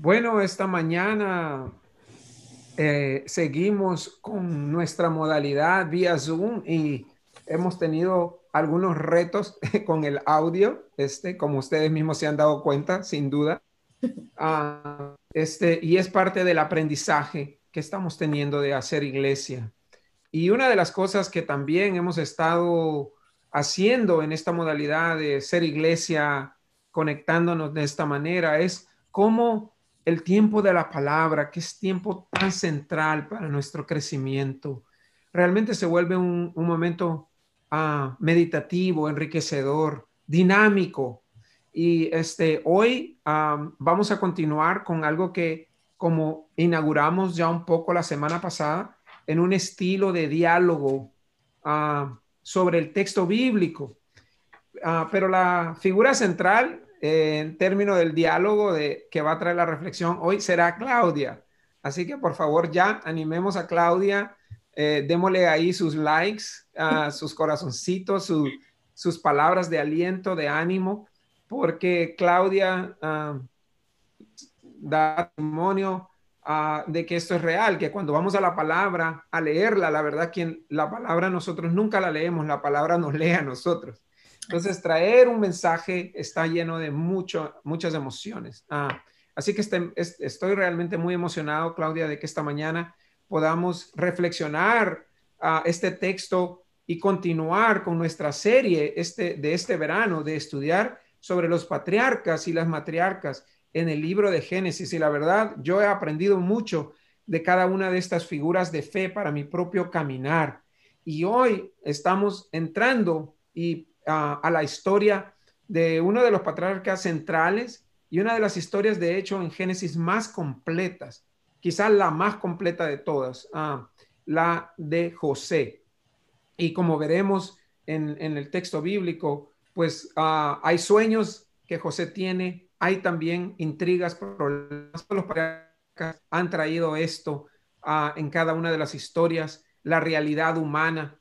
Bueno, esta mañana eh, seguimos con nuestra modalidad vía Zoom y hemos tenido algunos retos con el audio, este, como ustedes mismos se han dado cuenta, sin duda. Ah, este, y es parte del aprendizaje que estamos teniendo de hacer iglesia. Y una de las cosas que también hemos estado haciendo en esta modalidad de ser iglesia, conectándonos de esta manera, es cómo el tiempo de la palabra, que es tiempo tan central para nuestro crecimiento, realmente se vuelve un, momento ah, meditativo, enriquecedor, dinámico. Y este, hoy vamos a continuar con algo que como inauguramos ya un poco la semana pasada, en un estilo de diálogo ah, sobre el texto bíblico. Ah, pero la figura central eh, en términos del diálogo de, que va a traer la reflexión hoy será Claudia. Así que por favor ya animemos a Claudia, eh, démosle ahí sus likes, sus corazoncitos, sus palabras de aliento, de ánimo, porque Claudia ah, da testimonio Ah, de que esto es real, que cuando vamos a la palabra, a leerla, la verdad, quien la palabra nosotros nunca la leemos, la palabra nos lee a nosotros. Entonces, traer un mensaje está lleno de mucho, muchas emociones. Ah, así que estoy realmente muy emocionado, Claudia, de que esta mañana podamos reflexionar ah, este texto y continuar con nuestra serie este, de este verano de estudiar sobre los patriarcas y las matriarcas en el libro de Génesis y la verdad, yo he aprendido mucho de cada una de estas figuras de fe para mi propio caminar. Y hoy estamos entrando y, a la historia de uno de los patriarcas centrales y una de las historias, de hecho, en Génesis más completas, quizás la más completa de todas, ah, la de José. Y como veremos en, el texto bíblico, pues ah, hay sueños que José tiene, hay también intrigas, problemas. Los han traído esto ah, en cada una de las historias, la realidad humana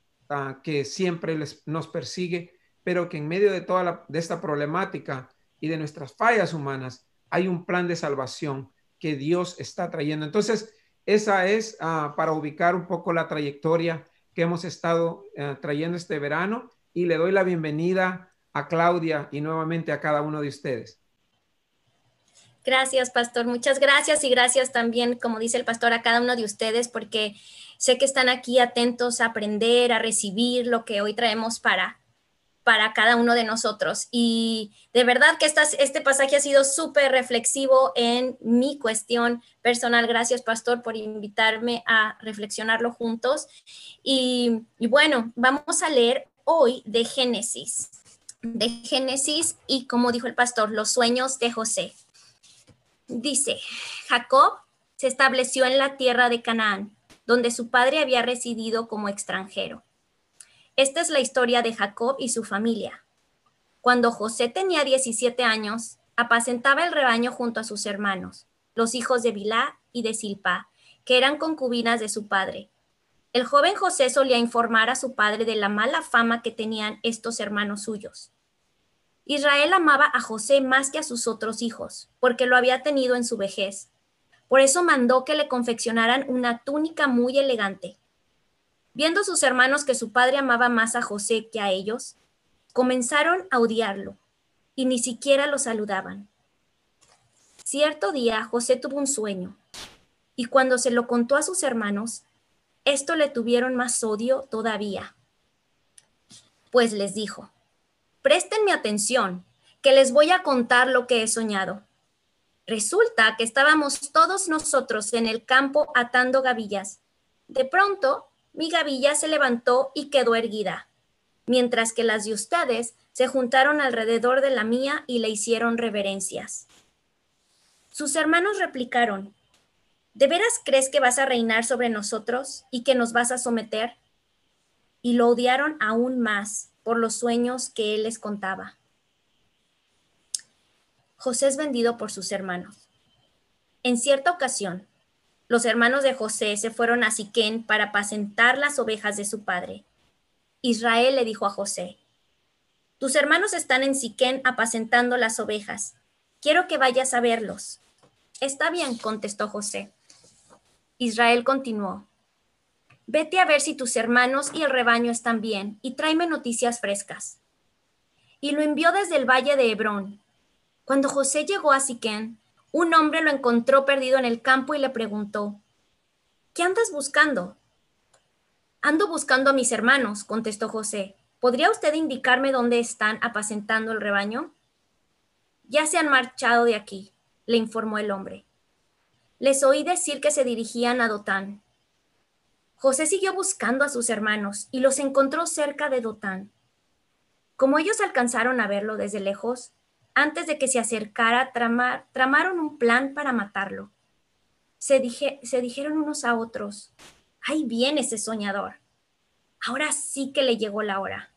que siempre nos persigue, pero que en medio de toda esta problemática y de nuestras fallas humanas hay un plan de salvación que Dios está trayendo. Entonces, esa es ah, para ubicar un poco la trayectoria que hemos estado eh, trayendo este verano y le doy la bienvenida a Claudia y nuevamente a cada uno de ustedes. Gracias, pastor. Muchas gracias y gracias también, como dice el pastor, a cada uno de ustedes, porque sé que están aquí atentos a aprender, a recibir lo que hoy traemos para, para cada uno de nosotros. Y de verdad que este pasaje ha sido súper reflexivo en mi cuestión personal. Gracias, pastor, por invitarme a reflexionarlo juntos. Y, y bueno, vamos a leer hoy de Génesis, de Génesis y como dijo el pastor, los sueños de José. Dice, Jacob se estableció en la tierra de Canaán, donde su padre había residido como extranjero. Esta es la historia de Jacob y su familia. Cuando José tenía 17 años, apacentaba el rebaño junto a sus hermanos, los hijos de Bilá y de Silpa, que eran concubinas de su padre. El joven José solía informar a su padre de la mala fama que tenían estos hermanos suyos. Israel amaba a José más que a sus otros hijos, porque lo había tenido en su vejez. Por eso mandó que le confeccionaran una túnica muy elegante. Viendo sus hermanos que su padre amaba más a José que a ellos, comenzaron a odiarlo y ni siquiera lo saludaban. Cierto día José tuvo un sueño y cuando se lo contó a sus hermanos, esto le tuvieron más odio todavía. Pues les dijo, Préstenme atención, que les voy a contar lo que he soñado. Resulta que estábamos todos nosotros en el campo atando gavillas. De pronto, mi gavilla se levantó y quedó erguida, mientras que las de ustedes se juntaron alrededor de la mía y le hicieron reverencias. Sus hermanos replicaron, ¿De veras crees que vas a reinar sobre nosotros y que nos vas a someter? Y lo odiaron aún más por los sueños que él les contaba. José es vendido por sus hermanos. En cierta ocasión, los hermanos de José se fueron a Siquén para apacentar las ovejas de su padre. Israel le dijo a José, Tus hermanos están en Siquén apacentando las ovejas. Quiero que vayas a verlos. Está bien, contestó José. Israel continuó. Vete a ver si tus hermanos y el rebaño están bien y tráeme noticias frescas. Y lo envió desde el valle de Hebrón. Cuando José llegó a Siquén, un hombre lo encontró perdido en el campo y le preguntó, ¿Qué andas buscando? Ando buscando a mis hermanos, contestó José. ¿Podría usted indicarme dónde están apacentando el rebaño? Ya se han marchado de aquí, le informó el hombre. Les oí decir que se dirigían a Dotán. José siguió buscando a sus hermanos y los encontró cerca de Dotán. Como ellos alcanzaron a verlo desde lejos, antes de que se acercara, tramaron un plan para matarlo. Se, dijeron unos a otros, ahí viene ese soñador. Ahora sí que le llegó la hora.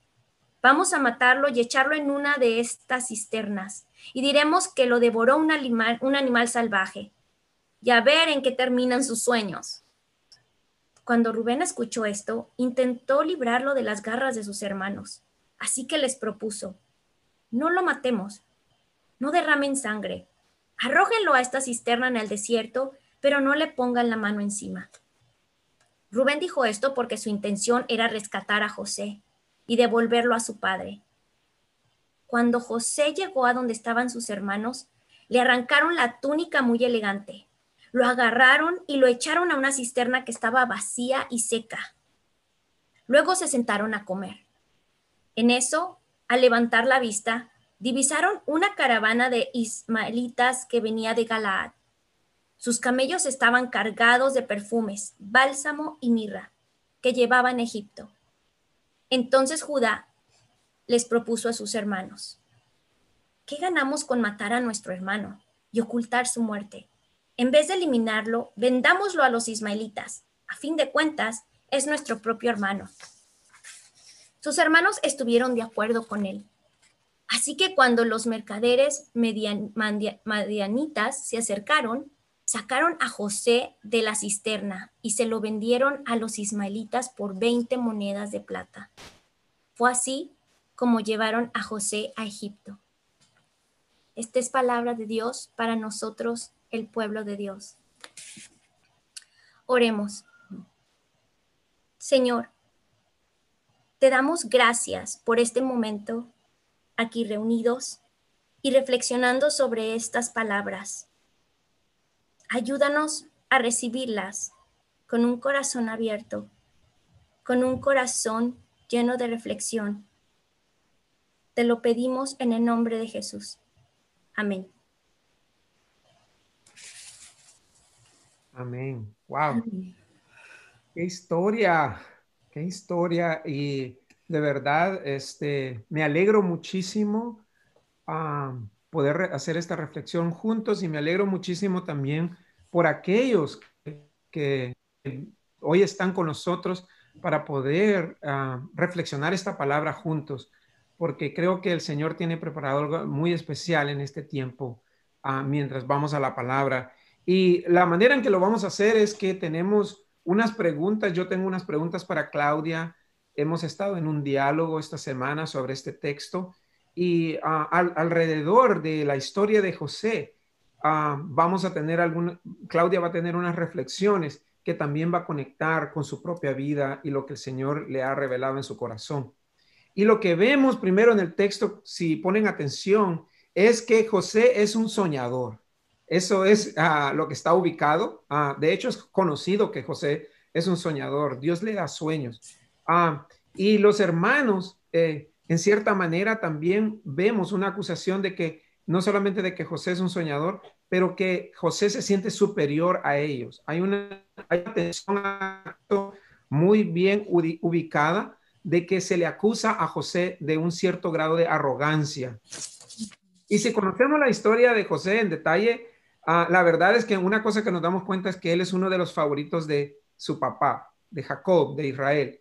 Vamos a matarlo y echarlo en una de estas cisternas, y diremos que lo devoró un un animal salvaje, y a ver en qué terminan sus sueños. Cuando Rubén escuchó esto, intentó librarlo de las garras de sus hermanos, así que les propuso, no lo matemos, no derramen sangre, arrójenlo a esta cisterna en el desierto, pero no le pongan la mano encima. Rubén dijo esto porque su intención era rescatar a José y devolverlo a su padre. Cuando José llegó a donde estaban sus hermanos, le arrancaron la túnica muy elegante, lo agarraron y lo echaron a una cisterna que estaba vacía y seca. Luego se sentaron a comer. En eso, al levantar la vista, divisaron una caravana de ismaelitas que venía de Galaad. Sus camellos estaban cargados de perfumes, bálsamo y mirra, que llevaban Egipto. Entonces Judá les propuso a sus hermanos, ¿qué ganamos con matar a nuestro hermano y ocultar su muerte? En vez de eliminarlo, vendámoslo a los ismaelitas. A fin de cuentas, es nuestro propio hermano. Sus hermanos estuvieron de acuerdo con él. Así que cuando los mercaderes madianitas se acercaron, sacaron a José de la cisterna y se lo vendieron a los ismaelitas por 20 monedas de plata. Fue así como llevaron a José a Egipto. Esta es palabra de Dios para nosotros, el pueblo de Dios. Oremos. Señor, te damos gracias por este momento aquí reunidos y reflexionando sobre estas palabras Ayúdanos a recibirlas con un corazón abierto, con un corazón lleno de reflexión. Te lo pedimos en el nombre de Jesús. Amén. Amén. Wow. Qué historia, qué historia. Y de verdad, este, me alegro muchísimo. a poder hacer esta reflexión juntos y me alegro muchísimo también por aquellos que, hoy están con nosotros para poder ah, reflexionar esta palabra juntos, porque creo que el Señor tiene preparado algo muy especial en este tiempo ah, mientras vamos a la palabra. Y la manera en que lo vamos a hacer es que tenemos unas preguntas, yo tengo unas preguntas para Claudia, hemos estado en un diálogo esta semana sobre este texto y ah, alrededor de la historia de José, ah, vamos a tener alguna, Claudia va a tener unas reflexiones que también va a conectar con su propia vida y lo que el Señor le ha revelado en su corazón. Y lo que vemos primero en el texto, si ponen atención, es que José es un soñador. Eso es ah, lo que está ubicado. de hecho, es conocido que José es un soñador. Dios le da sueños. Y los hermanos eh, en cierta manera también vemos una acusación de que no solamente de que José es un soñador, pero que José se siente superior a ellos. Hay una, hay tensión muy bien ubicada de que se le acusa a José de un cierto grado de arrogancia. Y si conocemos la historia de José en detalle, ah, la verdad es que una cosa que nos damos cuenta es que él es uno de los favoritos de su papá, de Jacob, de Israel.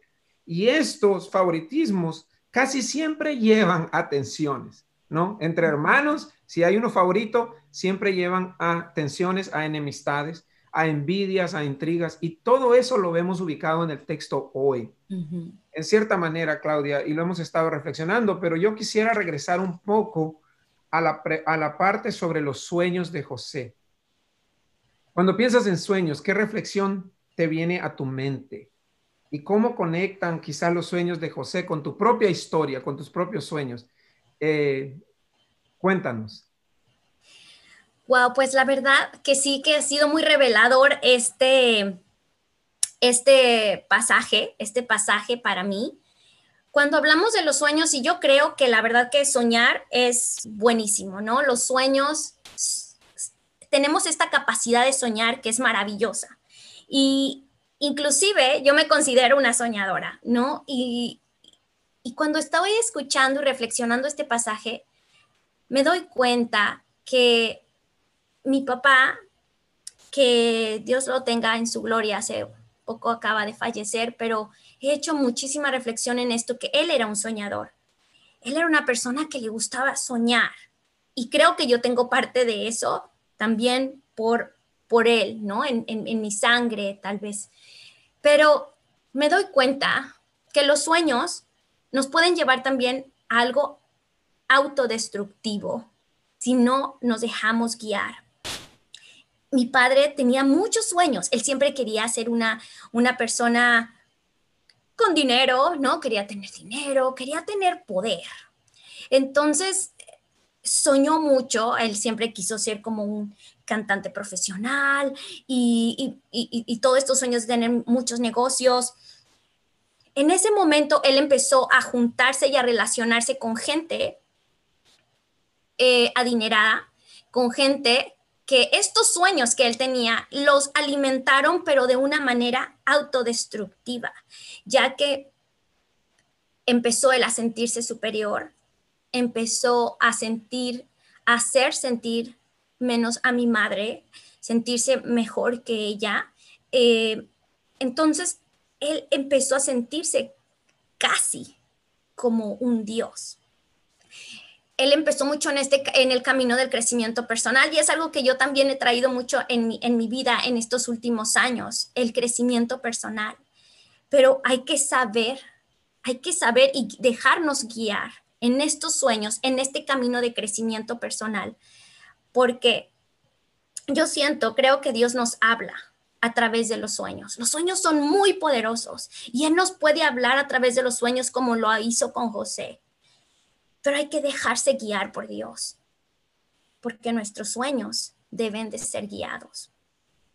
Y estos favoritismos casi siempre llevan a tensiones, ¿no? Entre hermanos, si hay uno favorito, siempre llevan a tensiones, a enemistades, a envidias, a intrigas, y todo eso lo vemos ubicado en el texto hoy. En cierta manera, Claudia, y lo hemos estado reflexionando, pero yo quisiera regresar un poco a la, a la parte sobre los sueños de José. Cuando piensas en sueños, ¿qué reflexión te viene a tu mente? ¿Y cómo conectan quizás los sueños de José con tu propia historia, con tus propios sueños? Eh, cuéntanos. Wow, pues la verdad que sí que ha sido muy revelador este, este pasaje, este pasaje para mí. Cuando hablamos de los sueños, y yo creo que la verdad que soñar es buenísimo, ¿no? Los sueños, tenemos esta capacidad de soñar que es maravillosa. Y inclusive yo me considero una soñadora, ¿no? Y, y cuando estoy escuchando y reflexionando este pasaje, me doy cuenta que mi papá, que Dios lo tenga en su gloria, hace poco acaba de fallecer, pero he hecho muchísima reflexión en esto, que él era un soñador. Él era una persona que le gustaba soñar. Y creo que yo tengo parte de eso también por, por él, ¿no? En, mi sangre, tal vez. Pero me doy cuenta que los sueños nos pueden llevar también a algo autodestructivo si no nos dejamos guiar mi padre tenía muchos sueños. Él siempre quería ser una persona con dinero, ¿no? Quería tener dinero, quería tener poder. Entonces, soñó mucho, él siempre quiso ser como un cantante profesional y, y, todos estos sueños de tener muchos negocios. En ese momento, él empezó a juntarse y a relacionarse con gente eh, adinerada, con gente que estos sueños que él tenía los alimentaron, pero de una manera autodestructiva, ya que empezó él a sentirse superior, empezó a sentir, a hacer sentir menos a mi madre, sentirse mejor que ella. Eh, entonces, él empezó a sentirse casi como un dios él empezó mucho en, este, en el camino del crecimiento personal y es algo que yo también he traído mucho en mi, en mi vida en estos últimos años, el crecimiento personal. Pero hay que saber, hay que saber y dejarnos guiar en estos sueños, en este camino de crecimiento personal, porque yo siento, creo que Dios nos habla a través de los sueños. Los sueños son muy poderosos y Él nos puede hablar a través de los sueños como lo hizo con José pero hay que dejarse guiar por Dios, porque nuestros sueños deben de ser guiados.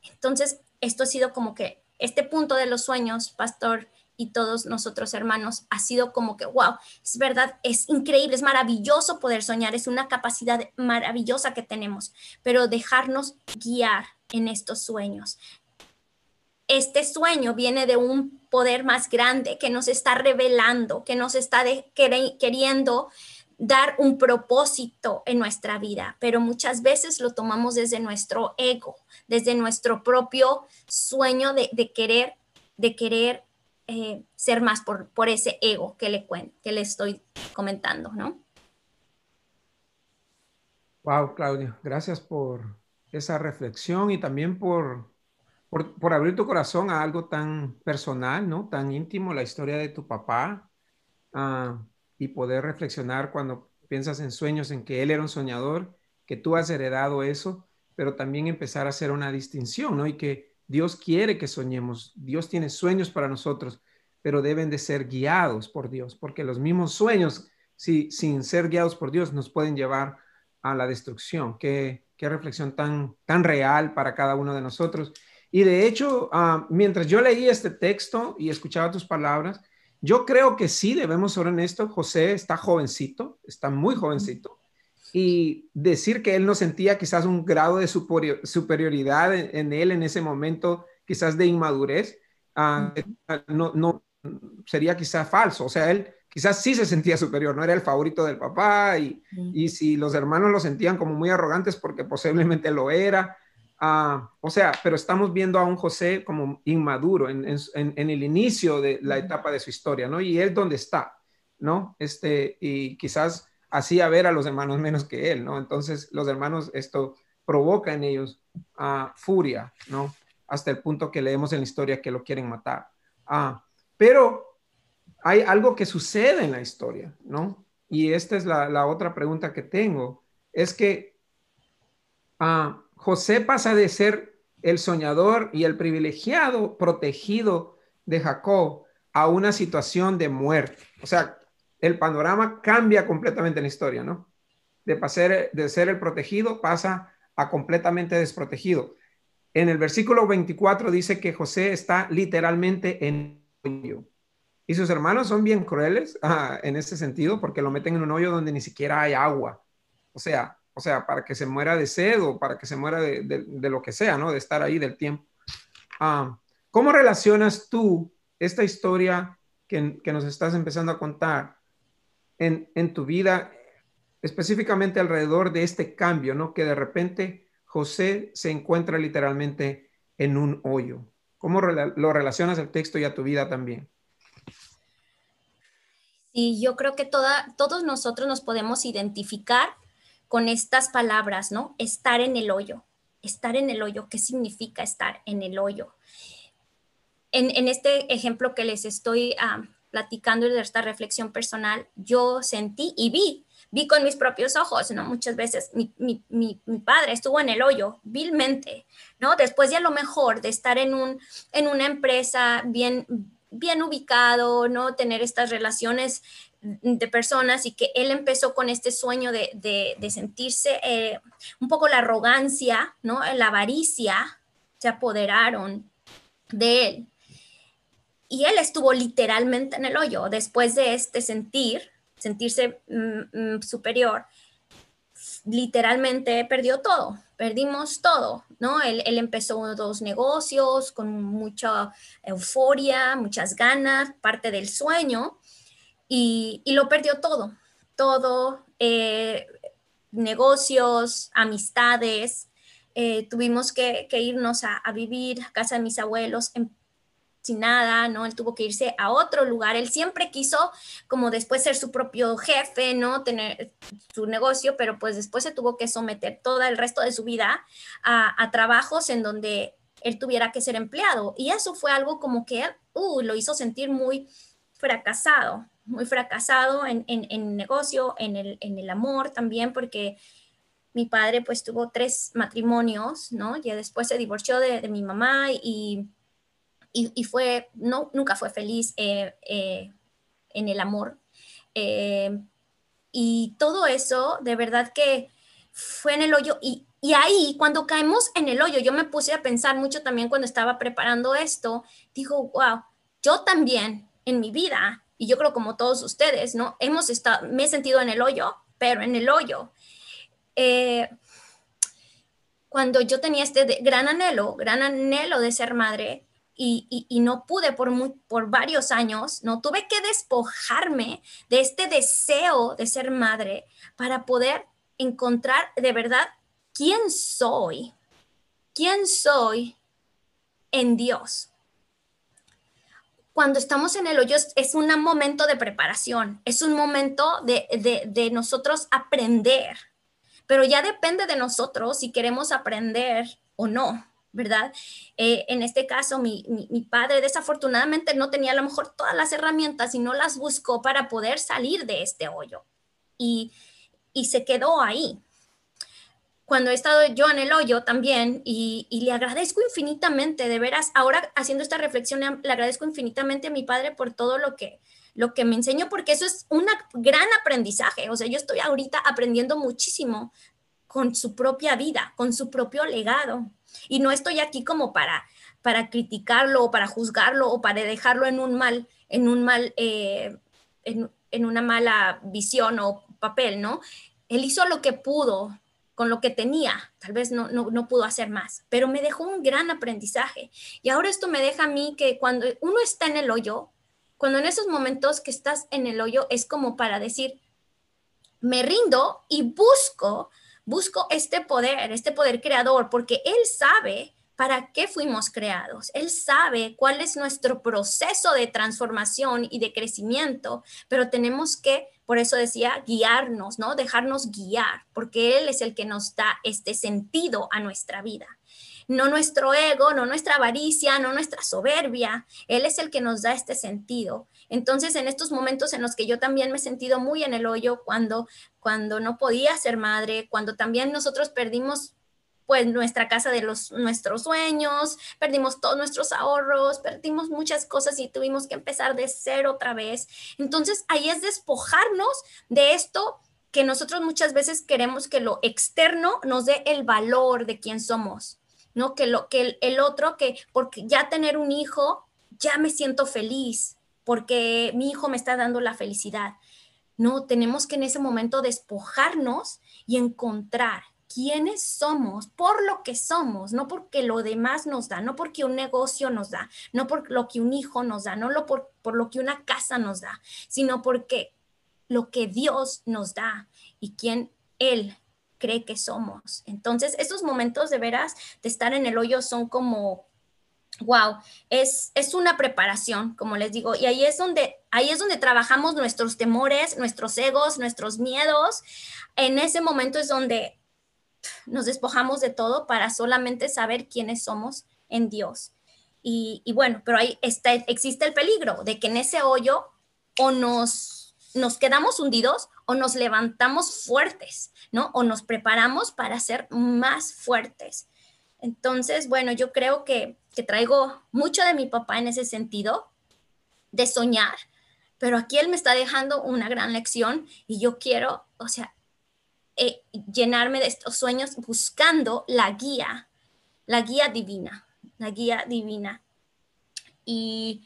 Entonces, esto ha sido como que este punto de los sueños, pastor, y todos nosotros hermanos, ha sido como que, wow, es verdad, es increíble, es maravilloso poder soñar, es una capacidad maravillosa que tenemos, pero dejarnos guiar en estos sueños. Este sueño viene de un poder más grande que nos está revelando, que nos está queriendo dar un propósito en nuestra vida, pero muchas veces lo tomamos desde nuestro ego, desde nuestro propio sueño de, querer, de querer eh, ser más por, por ese ego que le, que le estoy comentando, ¿no? Wow, Claudia, gracias por esa reflexión y también por, por, abrir tu corazón a algo tan personal, ¿no? Tan íntimo, la historia de tu papá. Ah, y poder reflexionar cuando piensas en sueños, en que él era un soñador, que tú has heredado eso, pero también empezar a hacer una distinción, ¿no? Y que Dios quiere que soñemos, Dios tiene sueños para nosotros, pero deben de ser guiados por Dios, porque los mismos sueños, si, sin ser guiados por Dios, nos pueden llevar a la destrucción. Qué, qué reflexión tan, tan real para cada uno de nosotros. Y de hecho, ah, mientras yo leí este texto y escuchaba tus palabras, yo creo que sí, debemos ser honestos. José está jovencito, está muy jovencito. Y decir que él no sentía quizás un grado de superioridad en, él en ese momento, quizás de inmadurez, ah, no, no sería quizás falso. O sea, él quizás sí se sentía superior, no era el favorito del papá y, y si los hermanos lo sentían como muy arrogantes porque posiblemente lo era, Ah, o sea, pero estamos viendo a un José como inmaduro en, el inicio de la etapa de su historia, ¿no? Y él dónde está, ¿no? Este, y quizás hacía ver a los hermanos menos que él, ¿no? Entonces los hermanos, esto provoca en ellos uh, furia, ¿no? Hasta el punto que leemos en la historia que lo quieren matar. Ah, pero hay algo que sucede en la historia, ¿no? Y esta es la, otra pregunta que tengo, es que... Uh, José pasa de ser el soñador y el privilegiado protegido de Jacob a una situación de muerte. O sea, el panorama cambia completamente en la historia, ¿no? De, pasar, de ser el protegido pasa a completamente desprotegido. En el versículo 24 dice que José está literalmente en hoyo. Y sus hermanos son bien crueles ah, en ese sentido porque lo meten en un hoyo donde ni siquiera hay agua. O sea, o sea, para que se muera de sed o para que se muera de, lo que sea, ¿no? De estar ahí del tiempo. Ah, ¿Cómo relacionas tú esta historia que, nos estás empezando a contar en, en, tu vida, específicamente alrededor de este cambio, ¿no? Que de repente José se encuentra literalmente en un hoyo. ¿Cómo lo relacionas al texto y a tu vida también? Sí, yo creo que toda, todos nosotros nos podemos identificar con estas palabras, ¿no? Estar en el hoyo. Estar en el hoyo, ¿qué significa estar en el hoyo? En, este ejemplo que les estoy platicando de esta reflexión personal, yo sentí y vi, vi con mis propios ojos, ¿no? Muchas veces mi, mi, padre estuvo en el hoyo, vilmente, ¿no? Después de a lo mejor de estar en, un, en una empresa bien, bien ubicado, ¿no? Tener estas relaciones de personas y que él empezó con este sueño de, sentirse eh, un poco la arrogancia, ¿no? La avaricia se apoderaron de él. Y él estuvo literalmente en el hoyo después de este sentir, sentirse mm, mm, superior, literalmente perdió todo, perdimos todo, ¿no? Él, él, empezó dos negocios con mucha euforia, muchas ganas, parte del sueño, y, lo perdió todo, todo, eh, negocios, amistades. Eh, tuvimos que, irnos a, vivir a casa de mis abuelos sin nada, ¿no? Él tuvo que irse a otro lugar. Él siempre quiso como después ser su propio jefe, ¿no? Tener su negocio, pero pues después se tuvo que someter todo el resto de su vida a, trabajos en donde él tuviera que ser empleado. Y eso fue algo como que uh, lo hizo sentir muy fracasado, muy fracasado en, en, negocio, en el, en el amor también, porque mi padre pues tuvo tres matrimonios, ¿no? Ya después se divorció de, mi mamá y, fue, no, nunca fue feliz eh, eh, en el amor. Eh, y todo eso, de verdad que fue en el hoyo. Y, ahí, cuando caemos en el hoyo, yo me puse a pensar mucho también cuando estaba preparando esto, digo, wow, yo también en mi vida y yo creo como todos ustedes, ¿no? Hemos estado, me he sentido en el hoyo, pero en el hoyo. Cuando yo tenía este gran anhelo, gran anhelo de ser madre y, no pude por, por varios años, no tuve que despojarme de este deseo de ser madre para poder encontrar de verdad quién soy, quién soy en Dios. Cuando estamos en el hoyo es, un momento de preparación, es un momento de, nosotros aprender, pero ya depende de nosotros si queremos aprender o no, ¿verdad? Eh, en este caso, mi, padre desafortunadamente no tenía a lo mejor todas las herramientas y no las buscó para poder salir de este hoyo y, y se quedó ahí cuando he estado yo en el hoyo también y, le agradezco infinitamente, de veras, ahora haciendo esta reflexión, le agradezco infinitamente a mi padre por todo lo que, lo que me enseñó, porque eso es un gran aprendizaje. O sea, yo estoy ahorita aprendiendo muchísimo con su propia vida, con su propio legado. Y no estoy aquí como para, para criticarlo o para juzgarlo o para dejarlo en un mal, en un mal, eh, en, en una mala visión o papel, ¿no? Él hizo lo que pudo, con lo que tenía, tal vez no, no, pudo hacer más, pero me dejó un gran aprendizaje. Y ahora esto me deja a mí que cuando uno está en el hoyo, cuando en esos momentos que estás en el hoyo es como para decir, me rindo y busco, busco este poder, este poder creador, porque Él sabe para qué fuimos creados. Él sabe cuál es nuestro proceso de transformación y de crecimiento, pero tenemos que por eso decía guiarnos, ¿no? Dejarnos guiar, porque Él es el que nos da este sentido a nuestra vida. No nuestro ego, no nuestra avaricia, no nuestra soberbia. Él es el que nos da este sentido. Entonces, en estos momentos en los que yo también me he sentido muy en el hoyo, cuando, cuando no podía ser madre, cuando también nosotros perdimos pues nuestra casa de los nuestros sueños, perdimos todos nuestros ahorros, perdimos muchas cosas y tuvimos que empezar de cero otra vez. Entonces, ahí es despojarnos de esto que nosotros muchas veces queremos que lo externo nos dé el valor de quién somos, ¿no? Que lo que el, el otro que porque ya tener un hijo ya me siento feliz, porque mi hijo me está dando la felicidad. No, tenemos que en ese momento despojarnos y encontrar quiénes somos por lo que somos, no porque lo demás nos da, no porque un negocio nos da, no por lo que un hijo nos da, no lo por, por lo que una casa nos da, sino porque lo que Dios nos da y quién Él cree que somos. Entonces, estos momentos de veras de estar en el hoyo son como wow, es, es una preparación, como les digo, y ahí es donde, ahí es donde trabajamos nuestros temores, nuestros egos, nuestros miedos. En ese momento es donde nos despojamos de todo para solamente saber quiénes somos en Dios. Y, bueno, pero ahí está, existe el peligro de que en ese hoyo o nos, nos quedamos hundidos o nos levantamos fuertes, ¿no? O nos preparamos para ser más fuertes. Entonces, bueno, yo creo que, traigo mucho de mi papá en ese sentido, de soñar, pero aquí él me está dejando una gran lección y yo quiero, o sea, eh, llenarme de estos sueños buscando la guía, la guía divina, la guía divina. Y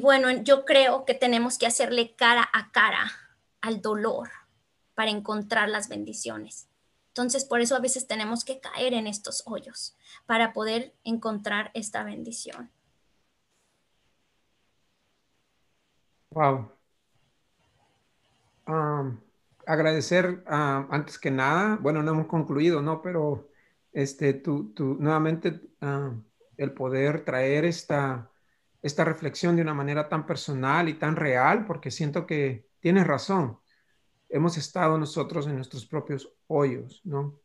bueno, yo creo que tenemos que hacerle cara a cara al dolor para encontrar las bendiciones. Entonces, por eso a veces tenemos que caer en estos hoyos para poder encontrar esta bendición. Wow. agradecer antes que nada, bueno, no hemos concluido, ¿no? Pero este, tú, tú nuevamente el poder traer esta, esta reflexión de una manera tan personal y tan real, porque siento que tienes razón hemos estado nosotros en nuestros propios hoyos, ¿no?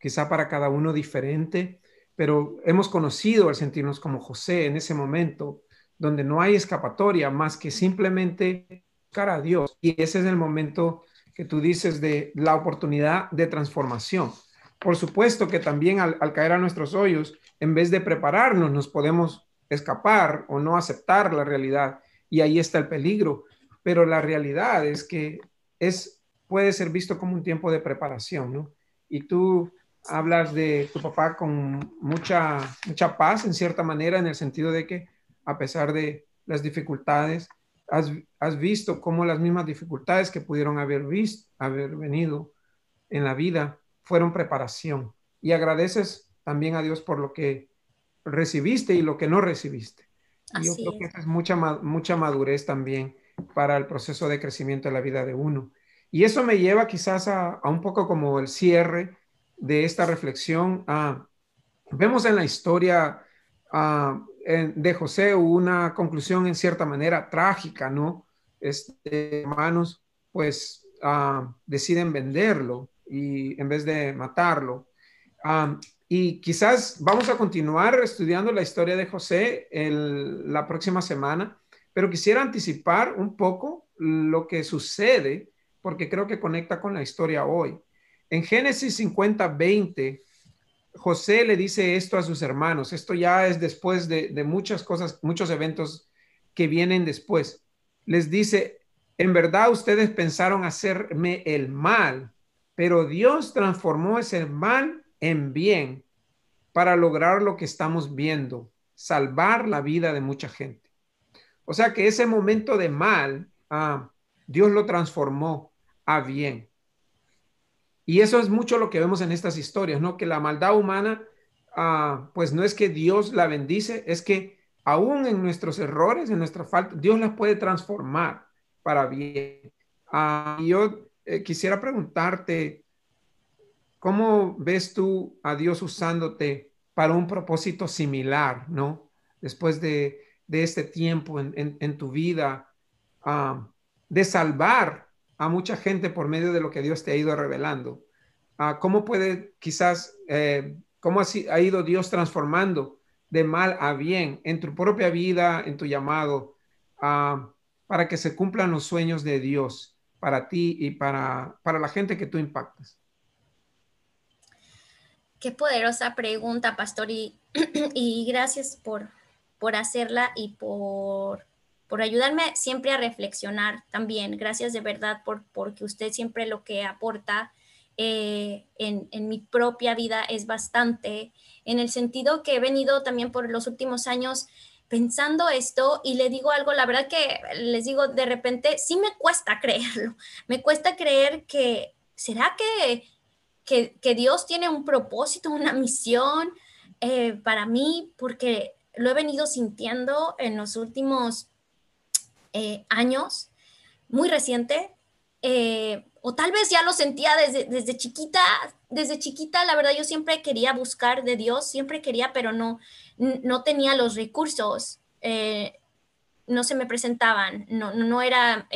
quizá para cada uno diferente, pero hemos conocido al sentirnos como José en ese momento, donde no hay escapatoria más que simplemente buscar a Dios. Y ese es el momento que tú dices de la oportunidad de transformación. Por supuesto que también al, al caer a nuestros hoyos, en vez de prepararnos, nos podemos escapar o no aceptar la realidad. Y ahí está el peligro. Pero la realidad es que es puede ser visto como un tiempo de preparación, ¿no? Y tú hablas de tu papá con mucha, mucha paz, en cierta manera, en el sentido de que a pesar de las dificultades, has, has visto cómo las mismas dificultades que pudieron haber, visto, haber venido en la vida fueron preparación. Y agradeces también a Dios por lo que recibiste y lo que no recibiste. Y yo creo que es mucha, mucha madurez también para el proceso de crecimiento de la vida de uno. Y eso me lleva quizás a, un poco como el cierre de esta reflexión. vemos en la historia de José una conclusión en cierta manera trágica, ¿no? Este, hermanos, pues deciden venderlo y en vez de matarlo. y quizás vamos a continuar estudiando la historia de José la próxima semana, pero quisiera anticipar un poco lo que sucede porque creo que conecta con la historia hoy. En Génesis 50, 20, José le dice esto a sus hermanos. Esto ya es después de, muchas cosas, muchos eventos que vienen después. Les dice, en verdad ustedes pensaron hacerme el mal, pero Dios transformó ese mal en bien para lograr lo que estamos viendo, salvar la vida de mucha gente. O sea que ese momento de mal, ah, Dios lo transformó a bien. Y eso es mucho lo que vemos en estas historias, ¿no? Que la maldad humana, ah, pues no es que Dios la bendice, es que aún en nuestros errores, en nuestra falta, Dios las puede transformar para bien. Ah, yo eh, quisiera preguntarte, ¿cómo ves tú a Dios usándote para un propósito similar, ¿no? Después de, este tiempo en, tu vida, ah, de salvar a mucha gente por medio de lo que Dios te ha ido revelando. Ah, ¿Cómo puede quizás, eh, cómo ha ido Dios transformando de mal a bien en tu propia vida, en tu llamado, ah, para que se cumplan los sueños de Dios para ti y para, para la gente que tú impactas? Qué poderosa pregunta, pastor, y, y gracias por, por hacerla y por, por ayudarme siempre a reflexionar también. Gracias de verdad por porque usted siempre lo que aporta eh, en, mi propia vida es bastante, en el sentido que he venido también por los últimos años pensando esto y le digo algo, la verdad que les digo, de repente sí me cuesta creerlo, me cuesta creer que, ¿será que, que, Dios tiene un propósito, una misión eh, para mí? Porque lo he venido sintiendo en los últimos eh, años, muy reciente, eh, o tal vez ya lo sentía desde, desde chiquita, desde chiquita, la verdad yo siempre quería buscar de Dios, siempre quería, pero no, no tenía los recursos, eh, no se me presentaban, no, no era,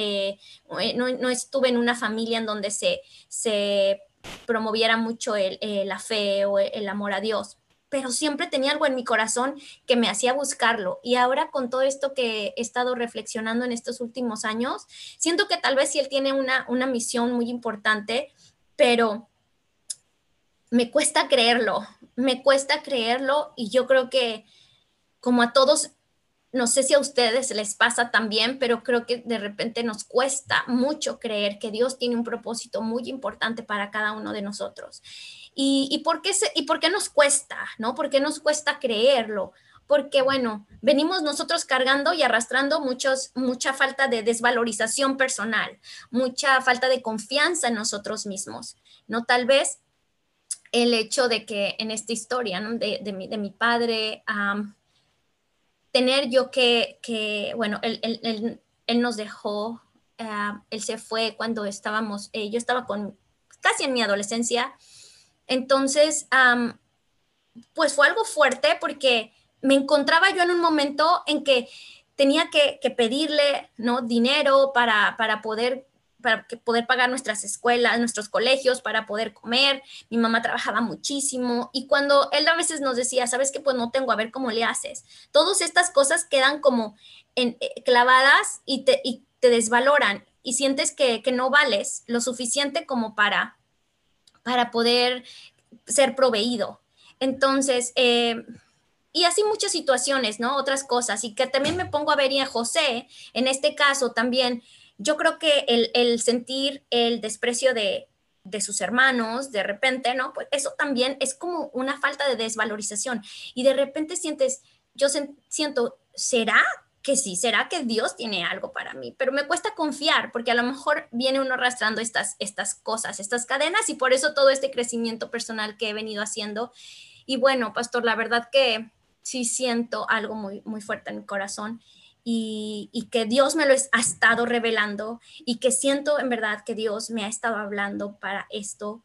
no, estuve en una familia en donde se, se promoviera mucho la fe o el amor a Dios pero siempre tenía algo en mi corazón que me hacía buscarlo. Y ahora con todo esto que he estado reflexionando en estos últimos años, siento que tal vez sí él tiene una, una misión muy importante, pero me cuesta creerlo, me cuesta creerlo y yo creo que como a todos, no sé si a ustedes les pasa también, pero creo que de repente nos cuesta mucho creer que Dios tiene un propósito muy importante para cada uno de nosotros. ¿Y, por, qué ¿Y por qué nos cuesta? ¿No? ¿Por qué nos cuesta creerlo? Porque, bueno, venimos nosotros cargando y arrastrando muchos, mucha falta de desvalorización personal, mucha falta de confianza en nosotros mismos, ¿no? Tal vez el hecho de que en esta historia de, de, mi, de, mi, padre, tener yo que, que bueno, él, él, él, nos dejó, él se fue cuando estábamos, eh, yo estaba con casi en mi adolescencia, entonces, pues fue algo fuerte porque me encontraba yo en un momento en que tenía que, pedirle ¿no? dinero para, poder para poder pagar nuestras escuelas, nuestros colegios, para poder comer. Mi mamá trabajaba muchísimo y cuando él a veces nos decía, sabes que pues no tengo, a ver cómo le haces. Todas estas cosas quedan como eh, clavadas y te, y te desvaloran y sientes que, que no vales lo suficiente como para para poder ser proveído. Entonces, eh, y así muchas situaciones, ¿no? Otras cosas. Y que también me pongo a ver y a José, en este caso también, yo creo que el, sentir el desprecio de, de, sus hermanos, de repente, ¿no? Pues eso también es como una falta de desvalorización. Y de repente sientes, yo siento, ¿será que sí, será que Dios tiene algo para mí, pero me cuesta confiar porque a lo mejor viene uno arrastrando estas, estas cosas, estas cadenas y por eso todo este crecimiento personal que he venido haciendo. Y bueno, pastor, la verdad que sí siento algo muy, muy fuerte en mi corazón y, y, que Dios me lo ha estado revelando y que siento en verdad que Dios me ha estado hablando para esto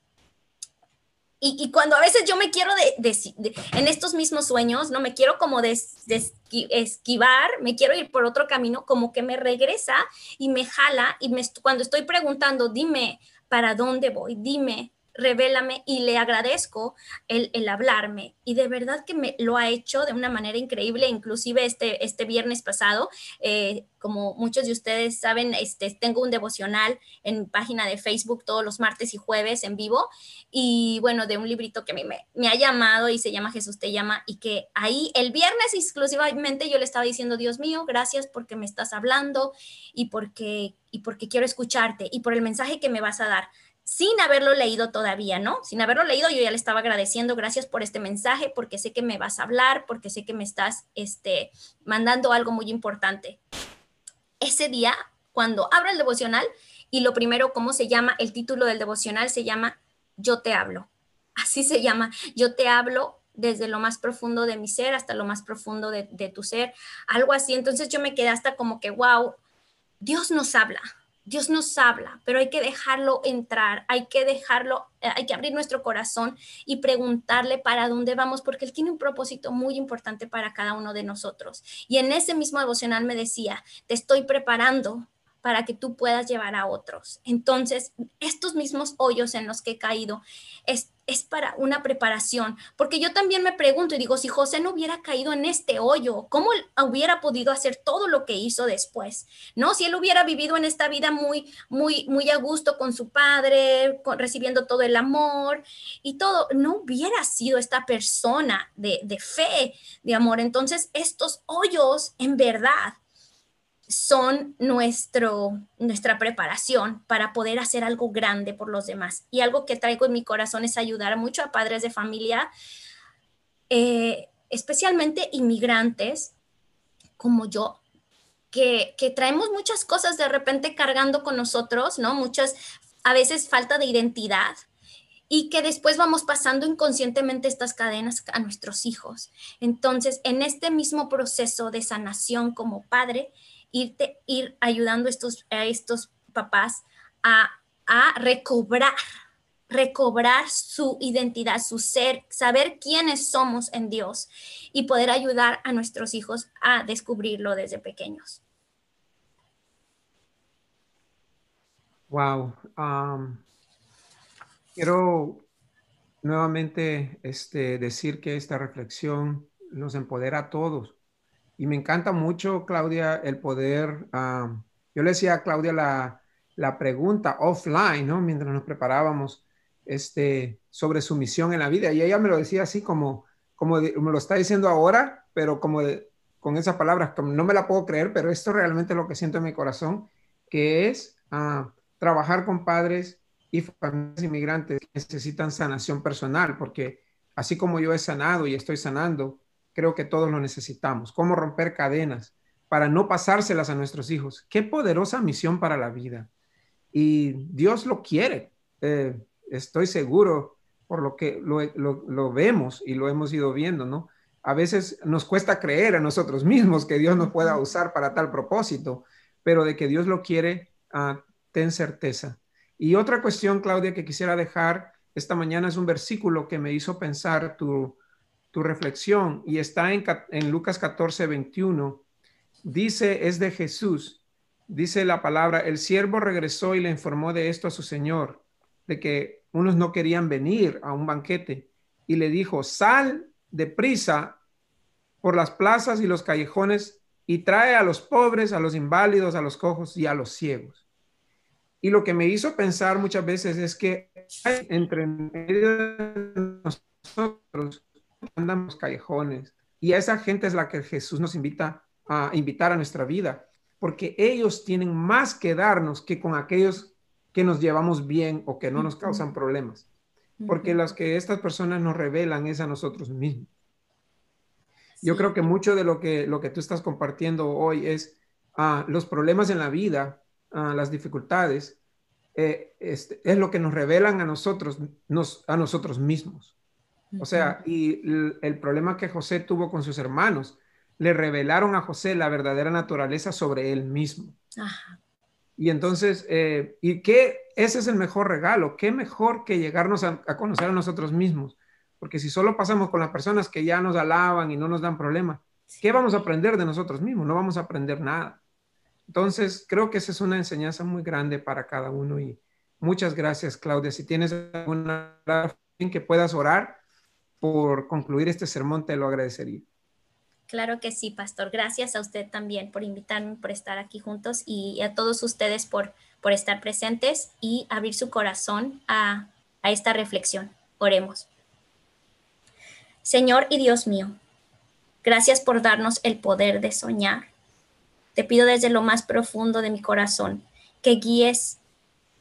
y, cuando a veces yo me quiero de, en estos mismos sueños, no me quiero como esquivar, me quiero ir por otro camino, como que me regresa y me jala y me, cuando estoy preguntando, dime para dónde voy, dime revélame y le agradezco el, el, hablarme. Y de verdad que me lo ha hecho de una manera increíble, inclusive este, este viernes pasado, eh, como muchos de ustedes saben, este, tengo un devocional en página de Facebook todos los martes y jueves en vivo y bueno, de un librito que me, me ha llamado y se llama Jesús te llama y que ahí el viernes exclusivamente yo le estaba diciendo, Dios mío, gracias porque me estás hablando y porque, y porque quiero escucharte y por el mensaje que me vas a dar sin haberlo leído todavía, ¿no? Sin haberlo leído, yo ya le estaba agradeciendo, gracias por este mensaje, porque sé que me vas a hablar, porque sé que me estás este, mandando algo muy importante. Ese día, cuando abro el devocional, y lo primero, ¿cómo se llama? El título del devocional se llama Yo te hablo. Así se llama, Yo te hablo desde lo más profundo de mi ser hasta lo más profundo de, de tu ser, algo así. Entonces yo me quedé hasta como que, wow, Dios nos habla, Dios nos habla, pero hay que dejarlo entrar, hay que dejarlo, eh, hay que abrir nuestro corazón y preguntarle para dónde vamos, porque Él tiene un propósito muy importante para cada uno de nosotros. Y en ese mismo devocional me decía, te estoy preparando para que tú puedas llevar a otros. Entonces, estos mismos hoyos en los que he caído, es, es para una preparación, porque yo también me pregunto y digo, si José no hubiera caído en este hoyo, ¿cómo hubiera podido hacer todo lo que hizo después? ¿No? Si él hubiera vivido en esta vida muy, muy, muy a gusto con su padre, recibiendo todo el amor y todo, no hubiera sido esta persona de, de fe, de amor. Entonces, estos hoyos en verdad son nuestro, nuestra preparación para poder hacer algo grande por los demás. Y algo que traigo en mi corazón es ayudar mucho a padres de familia, eh, especialmente inmigrantes como yo, que, que, traemos muchas cosas de repente cargando con nosotros, ¿no? Muchas, a veces falta de identidad y que después vamos pasando inconscientemente estas cadenas a nuestros hijos. Entonces, en este mismo proceso de sanación como padre, irte, ir ayudando estos, a estos papás a, a recobrar, recobrar su identidad, su ser, saber quiénes somos en Dios y poder ayudar a nuestros hijos a descubrirlo desde pequeños. Wow. Um, quiero nuevamente este, decir que esta reflexión nos empodera a todos y me encanta mucho, Claudia, el poder, yo le decía a Claudia la, la, pregunta offline, ¿no? Mientras nos preparábamos este, sobre su misión en la vida. Y ella me lo decía así como, como me lo está diciendo ahora, pero como con esas palabras, como no me la puedo creer, pero esto realmente lo que siento en mi corazón, que es ah, trabajar con padres y familias inmigrantes que necesitan sanación personal, porque así como yo he sanado y estoy sanando, creo que todos lo necesitamos. Cómo romper cadenas para no pasárselas a nuestros hijos. Qué poderosa misión para la vida. Y Dios lo quiere. Eh, estoy seguro por lo que lo, vemos y lo hemos ido viendo, ¿no? A veces nos cuesta creer a nosotros mismos que Dios nos pueda usar para tal propósito, pero de que Dios lo quiere, uh, ten certeza. Y otra cuestión, Claudia, que quisiera dejar esta mañana es un versículo que me hizo pensar tu, tu reflexión y está en, en Lucas 14, 21. Dice, es de Jesús. Dice la palabra, el siervo regresó y le informó de esto a su señor, de que unos no querían venir a un banquete y le dijo, sal deprisa por las plazas y los callejones y trae a los pobres, a los inválidos, a los cojos y a los ciegos. Y lo que me hizo pensar muchas veces es que entre nosotros andamos callejones. Y a esa gente es la que Jesús nos invita a invitar a nuestra vida, porque ellos tienen más que darnos que con aquellos que nos llevamos bien o que no nos causan problemas. Porque las que estas personas nos revelan es a nosotros mismos. Yo creo que mucho de lo que, lo que tú estás compartiendo hoy es uh, los problemas en la vida, uh, las dificultades, eh, este, es lo que nos revelan a nosotros, nos, a nosotros mismos. O sea, y el, problema que José tuvo con sus hermanos, le revelaron a José la verdadera naturaleza sobre él mismo. Y entonces, eh, ¿y qué? Ese es el mejor regalo. ¿Qué mejor que llegarnos a, conocer a nosotros mismos? Porque si solo pasamos con las personas que ya nos alaban y no nos dan problema, ¿qué vamos a aprender de nosotros mismos? No vamos a aprender nada. Entonces, creo que esa es una enseñanza muy grande para cada uno y muchas gracias, Claudia. Si tienes alguna que puedas orar, por concluir este sermón, te lo agradecería. Claro que sí, pastor. Gracias a usted también por invitarme, por estar aquí juntos y a todos ustedes por, por estar presentes y abrir su corazón a, a esta reflexión. Oremos. Señor y Dios mío, gracias por darnos el poder de soñar. Te pido desde lo más profundo de mi corazón que guíes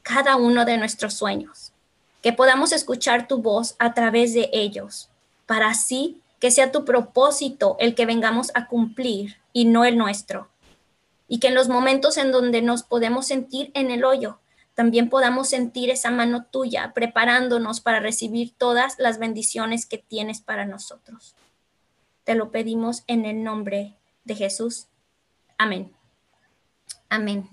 cada uno de nuestros sueños que podamos escuchar tu voz a través de ellos, para así que sea tu propósito el que vengamos a cumplir y no el nuestro. Y que en los momentos en donde nos podemos sentir en el hoyo, también podamos sentir esa mano tuya preparándonos para recibir todas las bendiciones que tienes para nosotros. Te lo pedimos en el nombre de Jesús. Amén. Amén.